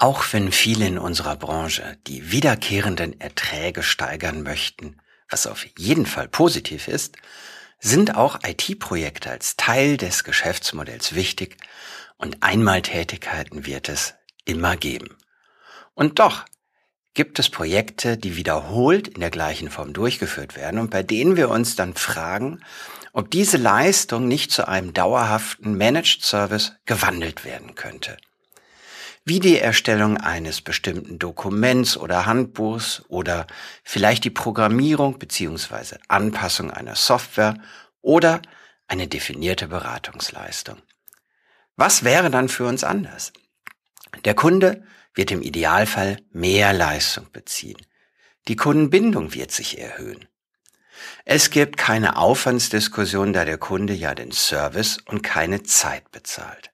Auch wenn viele in unserer Branche die wiederkehrenden Erträge steigern möchten, was auf jeden Fall positiv ist, sind auch IT-Projekte als Teil des Geschäftsmodells wichtig und Einmaltätigkeiten wird es immer geben. Und doch gibt es Projekte, die wiederholt in der gleichen Form durchgeführt werden und bei denen wir uns dann fragen, ob diese Leistung nicht zu einem dauerhaften Managed Service gewandelt werden könnte wie die Erstellung eines bestimmten Dokuments oder Handbuchs oder vielleicht die Programmierung bzw. Anpassung einer Software oder eine definierte Beratungsleistung. Was wäre dann für uns anders? Der Kunde wird im Idealfall mehr Leistung beziehen. Die Kundenbindung wird sich erhöhen. Es gibt keine Aufwandsdiskussion, da der Kunde ja den Service und keine Zeit bezahlt.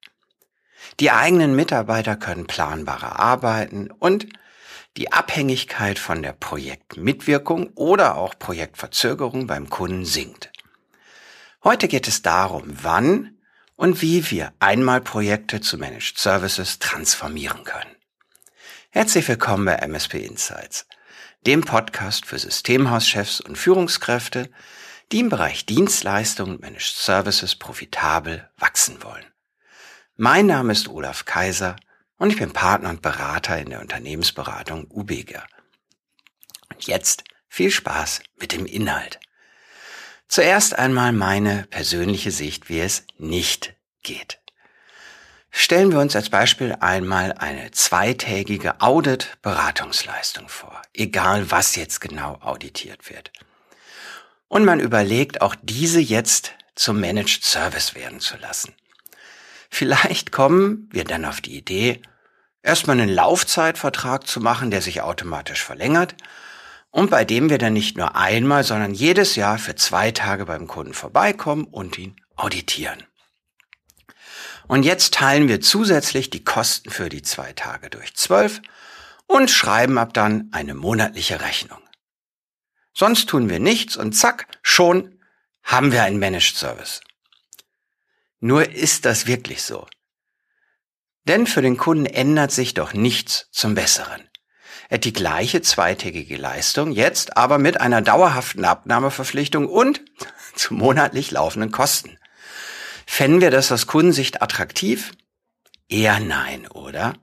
Die eigenen Mitarbeiter können planbarer arbeiten und die Abhängigkeit von der Projektmitwirkung oder auch Projektverzögerung beim Kunden sinkt. Heute geht es darum, wann und wie wir einmal Projekte zu Managed Services transformieren können. Herzlich willkommen bei MSP Insights, dem Podcast für Systemhauschefs und Führungskräfte, die im Bereich Dienstleistungen und Managed Services profitabel wachsen wollen. Mein Name ist Olaf Kaiser und ich bin Partner und Berater in der Unternehmensberatung Ubega. Und jetzt viel Spaß mit dem Inhalt. Zuerst einmal meine persönliche Sicht, wie es nicht geht. Stellen wir uns als Beispiel einmal eine zweitägige Audit-Beratungsleistung vor, egal was jetzt genau auditiert wird. Und man überlegt, auch diese jetzt zum Managed Service werden zu lassen. Vielleicht kommen wir dann auf die Idee, erstmal einen Laufzeitvertrag zu machen, der sich automatisch verlängert und bei dem wir dann nicht nur einmal, sondern jedes Jahr für zwei Tage beim Kunden vorbeikommen und ihn auditieren. Und jetzt teilen wir zusätzlich die Kosten für die zwei Tage durch zwölf und schreiben ab dann eine monatliche Rechnung. Sonst tun wir nichts und zack, schon haben wir einen Managed Service. Nur ist das wirklich so. Denn für den Kunden ändert sich doch nichts zum Besseren. Er hat die gleiche zweitägige Leistung, jetzt aber mit einer dauerhaften Abnahmeverpflichtung und zu monatlich laufenden Kosten. Fänden wir das aus Kundensicht attraktiv? Eher nein, oder?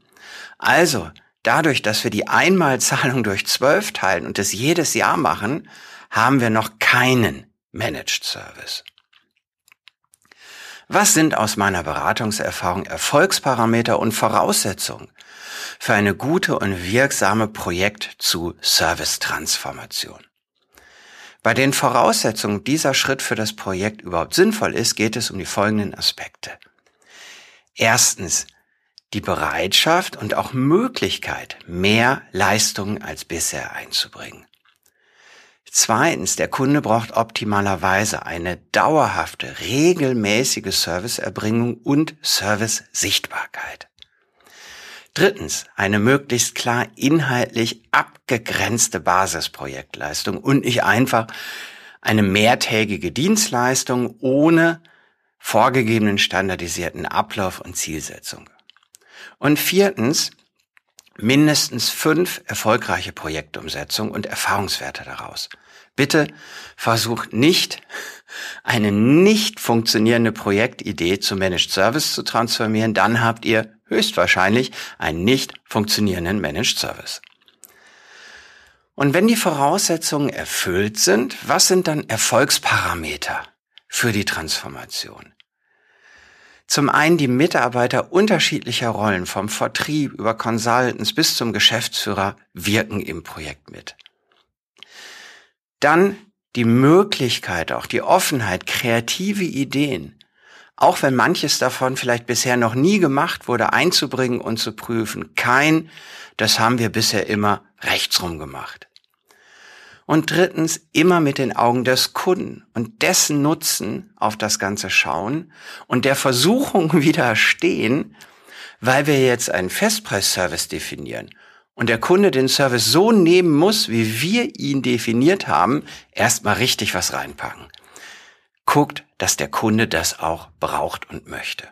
Also, dadurch, dass wir die Einmalzahlung durch zwölf teilen und es jedes Jahr machen, haben wir noch keinen Managed Service. Was sind aus meiner Beratungserfahrung Erfolgsparameter und Voraussetzungen für eine gute und wirksame Projekt zu Service-Transformation? Bei den Voraussetzungen dieser Schritt für das Projekt überhaupt sinnvoll ist, geht es um die folgenden Aspekte. Erstens, die Bereitschaft und auch Möglichkeit, mehr Leistungen als bisher einzubringen. Zweitens, der Kunde braucht optimalerweise eine dauerhafte, regelmäßige Serviceerbringung und Service-Sichtbarkeit. Drittens, eine möglichst klar inhaltlich abgegrenzte Basisprojektleistung und nicht einfach eine mehrtägige Dienstleistung ohne vorgegebenen standardisierten Ablauf und Zielsetzung. Und viertens, mindestens fünf erfolgreiche Projektumsetzungen und Erfahrungswerte daraus. Bitte versucht nicht, eine nicht funktionierende Projektidee zu Managed Service zu transformieren, dann habt ihr höchstwahrscheinlich einen nicht funktionierenden Managed Service. Und wenn die Voraussetzungen erfüllt sind, was sind dann Erfolgsparameter für die Transformation? Zum einen die Mitarbeiter unterschiedlicher Rollen vom Vertrieb über Consultants bis zum Geschäftsführer wirken im Projekt mit. Dann die Möglichkeit, auch die Offenheit, kreative Ideen, auch wenn manches davon vielleicht bisher noch nie gemacht wurde, einzubringen und zu prüfen. Kein, das haben wir bisher immer rechtsrum gemacht. Und drittens, immer mit den Augen des Kunden und dessen Nutzen auf das Ganze schauen und der Versuchung widerstehen, weil wir jetzt einen Festpreisservice definieren und der Kunde den Service so nehmen muss, wie wir ihn definiert haben, erstmal richtig was reinpacken. Guckt, dass der Kunde das auch braucht und möchte.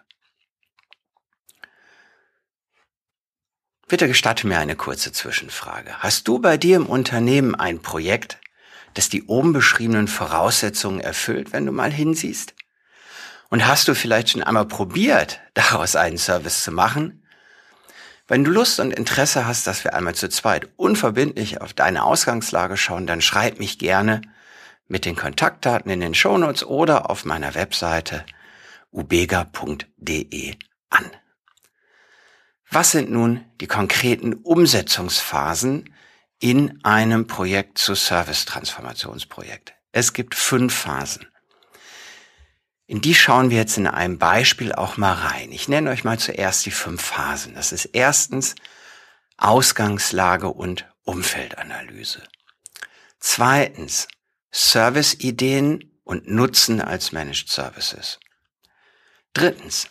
Bitte gestatte mir eine kurze Zwischenfrage. Hast du bei dir im Unternehmen ein Projekt, das die oben beschriebenen Voraussetzungen erfüllt, wenn du mal hinsiehst? Und hast du vielleicht schon einmal probiert, daraus einen Service zu machen? Wenn du Lust und Interesse hast, dass wir einmal zu zweit unverbindlich auf deine Ausgangslage schauen, dann schreib mich gerne mit den Kontaktdaten in den Shownotes oder auf meiner Webseite ubega.de an. Was sind nun die konkreten Umsetzungsphasen in einem Projekt zu Service-Transformationsprojekt? Es gibt fünf Phasen. In die schauen wir jetzt in einem Beispiel auch mal rein. Ich nenne euch mal zuerst die fünf Phasen. Das ist erstens Ausgangslage und Umfeldanalyse. Zweitens Serviceideen und Nutzen als Managed Services. Drittens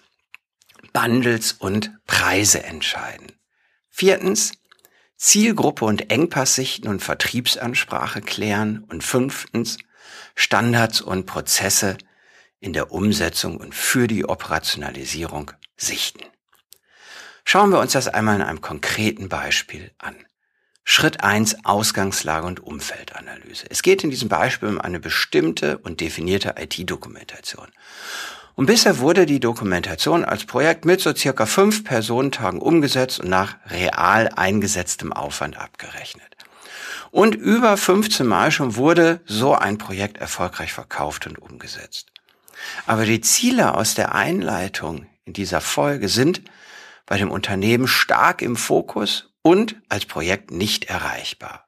Bundles und Preise entscheiden. Viertens, Zielgruppe und Engpasssichten und Vertriebsansprache klären. Und fünftens, Standards und Prozesse in der Umsetzung und für die Operationalisierung sichten. Schauen wir uns das einmal in einem konkreten Beispiel an. Schritt eins: Ausgangslage und Umfeldanalyse. Es geht in diesem Beispiel um eine bestimmte und definierte IT-Dokumentation. Und bisher wurde die Dokumentation als Projekt mit so circa fünf Personentagen umgesetzt und nach real eingesetztem Aufwand abgerechnet. Und über 15 Mal schon wurde so ein Projekt erfolgreich verkauft und umgesetzt. Aber die Ziele aus der Einleitung in dieser Folge sind bei dem Unternehmen stark im Fokus und als Projekt nicht erreichbar.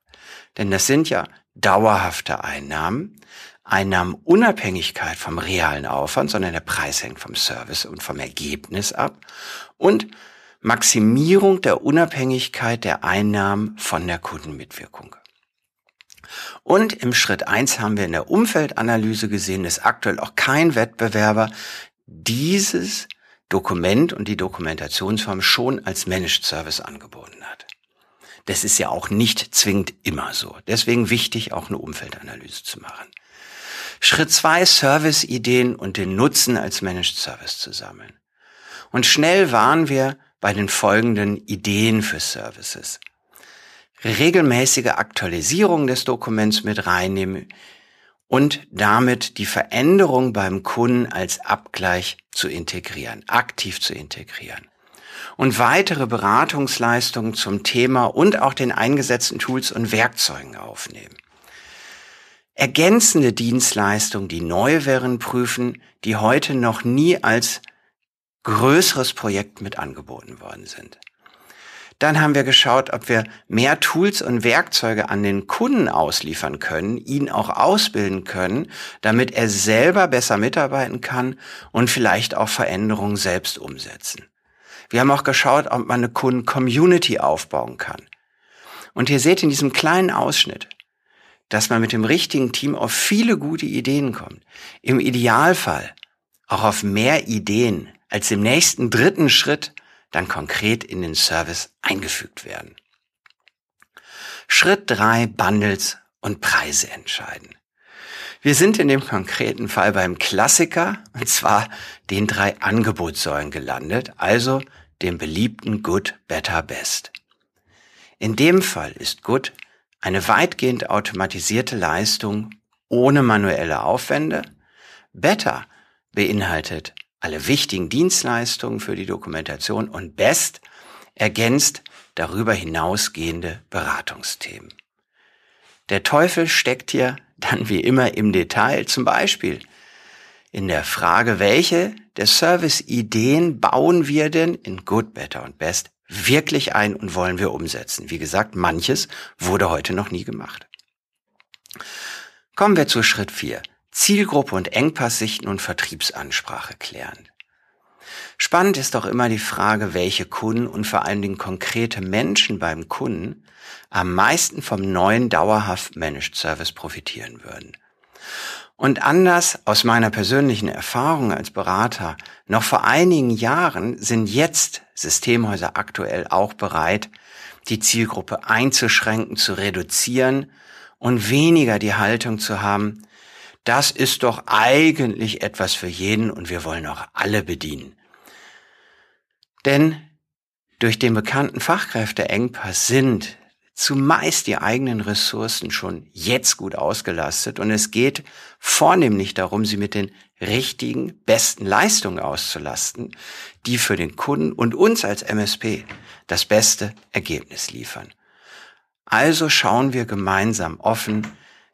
Denn das sind ja dauerhafte Einnahmen, Einnahmenunabhängigkeit vom realen Aufwand, sondern der Preis hängt vom Service und vom Ergebnis ab und Maximierung der Unabhängigkeit der Einnahmen von der Kundenmitwirkung. Und im Schritt eins haben wir in der Umfeldanalyse gesehen, dass aktuell auch kein Wettbewerber dieses Dokument und die Dokumentationsform schon als Managed Service angeboten hat. Das ist ja auch nicht zwingend immer so. Deswegen wichtig, auch eine Umfeldanalyse zu machen. Schritt zwei, Service-Ideen und den Nutzen als Managed Service zu sammeln. Und schnell waren wir bei den folgenden Ideen für Services. Regelmäßige Aktualisierung des Dokuments mit reinnehmen und damit die Veränderung beim Kunden als Abgleich zu integrieren, aktiv zu integrieren. Und weitere Beratungsleistungen zum Thema und auch den eingesetzten Tools und Werkzeugen aufnehmen ergänzende Dienstleistungen, die neu wären, prüfen, die heute noch nie als größeres Projekt mit angeboten worden sind. Dann haben wir geschaut, ob wir mehr Tools und Werkzeuge an den Kunden ausliefern können, ihn auch ausbilden können, damit er selber besser mitarbeiten kann und vielleicht auch Veränderungen selbst umsetzen. Wir haben auch geschaut, ob man eine Kunden-Community aufbauen kann. Und ihr seht in diesem kleinen Ausschnitt, dass man mit dem richtigen Team auf viele gute Ideen kommt. Im Idealfall auch auf mehr Ideen, als im nächsten dritten Schritt dann konkret in den Service eingefügt werden. Schritt drei: Bundles und Preise entscheiden. Wir sind in dem konkreten Fall beim Klassiker, und zwar den drei Angebotssäulen gelandet, also dem beliebten Good, Better, Best. In dem Fall ist Good eine weitgehend automatisierte Leistung ohne manuelle Aufwände. Better beinhaltet alle wichtigen Dienstleistungen für die Dokumentation und Best ergänzt darüber hinausgehende Beratungsthemen. Der Teufel steckt hier dann wie immer im Detail, zum Beispiel in der Frage, welche der Service-Ideen bauen wir denn in Good, Better und Best wirklich ein und wollen wir umsetzen. Wie gesagt, manches wurde heute noch nie gemacht. Kommen wir zu Schritt 4. Zielgruppe und Engpasssichten und Vertriebsansprache klären. Spannend ist doch immer die Frage, welche Kunden und vor allen Dingen konkrete Menschen beim Kunden am meisten vom neuen dauerhaft Managed Service profitieren würden. Und anders aus meiner persönlichen Erfahrung als Berater, noch vor einigen Jahren sind jetzt Systemhäuser aktuell auch bereit, die Zielgruppe einzuschränken, zu reduzieren und weniger die Haltung zu haben, das ist doch eigentlich etwas für jeden und wir wollen auch alle bedienen. Denn Durch den bekannten Fachkräfteengpass sind zumeist die eigenen Ressourcen schon jetzt gut ausgelastet und es geht vornehmlich darum, sie mit den richtigen, besten Leistungen auszulasten, die für den Kunden und uns als MSP das beste Ergebnis liefern. Also schauen wir gemeinsam offen,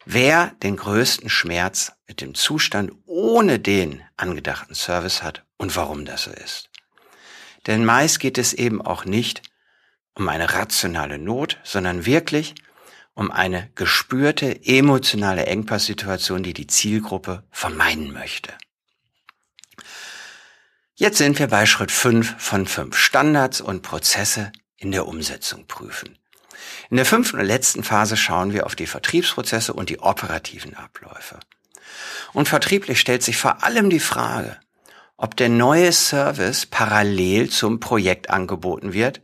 wer den größten Schmerz mit dem Zustand ohne den angedachten Service hat und warum das so ist. Denn meist geht es eben auch nicht um eine rationale Not, sondern wirklich um eine gespürte emotionale Engpasssituation, die die Zielgruppe vermeiden möchte. Jetzt sind wir bei Schritt 5 von 5 Standards und Prozesse in der Umsetzung prüfen. In der fünften und letzten Phase schauen wir auf die Vertriebsprozesse und die operativen Abläufe. Und vertrieblich stellt sich vor allem die Frage, ob der neue Service parallel zum Projekt angeboten wird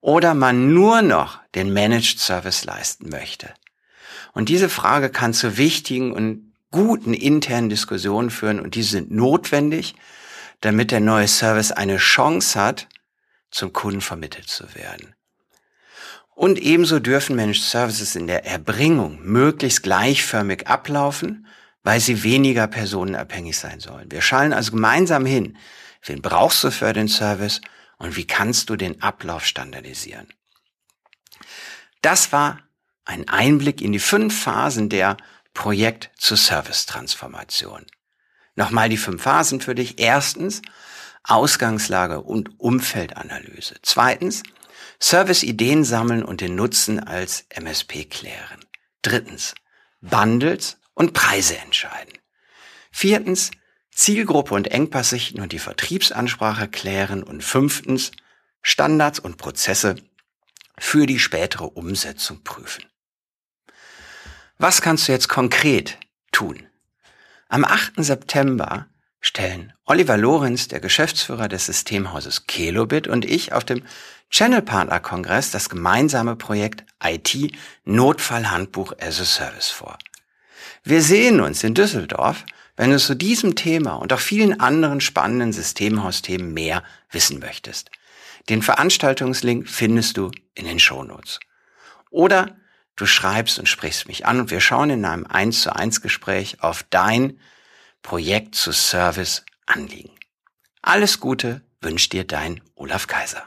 oder man nur noch den Managed Service leisten möchte. Und diese Frage kann zu wichtigen und guten internen Diskussionen führen und die sind notwendig, damit der neue Service eine Chance hat, zum Kunden vermittelt zu werden. Und ebenso dürfen Managed Services in der Erbringung möglichst gleichförmig ablaufen, weil sie weniger personenabhängig sein sollen. Wir schallen also gemeinsam hin, wen brauchst du für den Service und wie kannst du den Ablauf standardisieren. Das war ein Einblick in die fünf Phasen der Projekt zu Service Transformation. Nochmal die fünf Phasen für dich. Erstens Ausgangslage und Umfeldanalyse. Zweitens Service-Ideen sammeln und den Nutzen als MSP klären. Drittens Bundles und Preise entscheiden. Viertens Zielgruppe und Engpass sichten und die Vertriebsansprache klären und fünftens Standards und Prozesse für die spätere Umsetzung prüfen. Was kannst du jetzt konkret tun? Am 8. September stellen Oliver Lorenz, der Geschäftsführer des Systemhauses Kelobit und ich auf dem Channel Partner Kongress das gemeinsame Projekt IT Notfallhandbuch as a Service vor. Wir sehen uns in Düsseldorf wenn du zu diesem Thema und auch vielen anderen spannenden Systemhausthemen mehr wissen möchtest. Den Veranstaltungslink findest du in den Shownotes. Oder du schreibst und sprichst mich an und wir schauen in einem 1 zu 1 Gespräch auf dein Projekt zu Service Anliegen. Alles Gute wünscht dir dein Olaf Kaiser.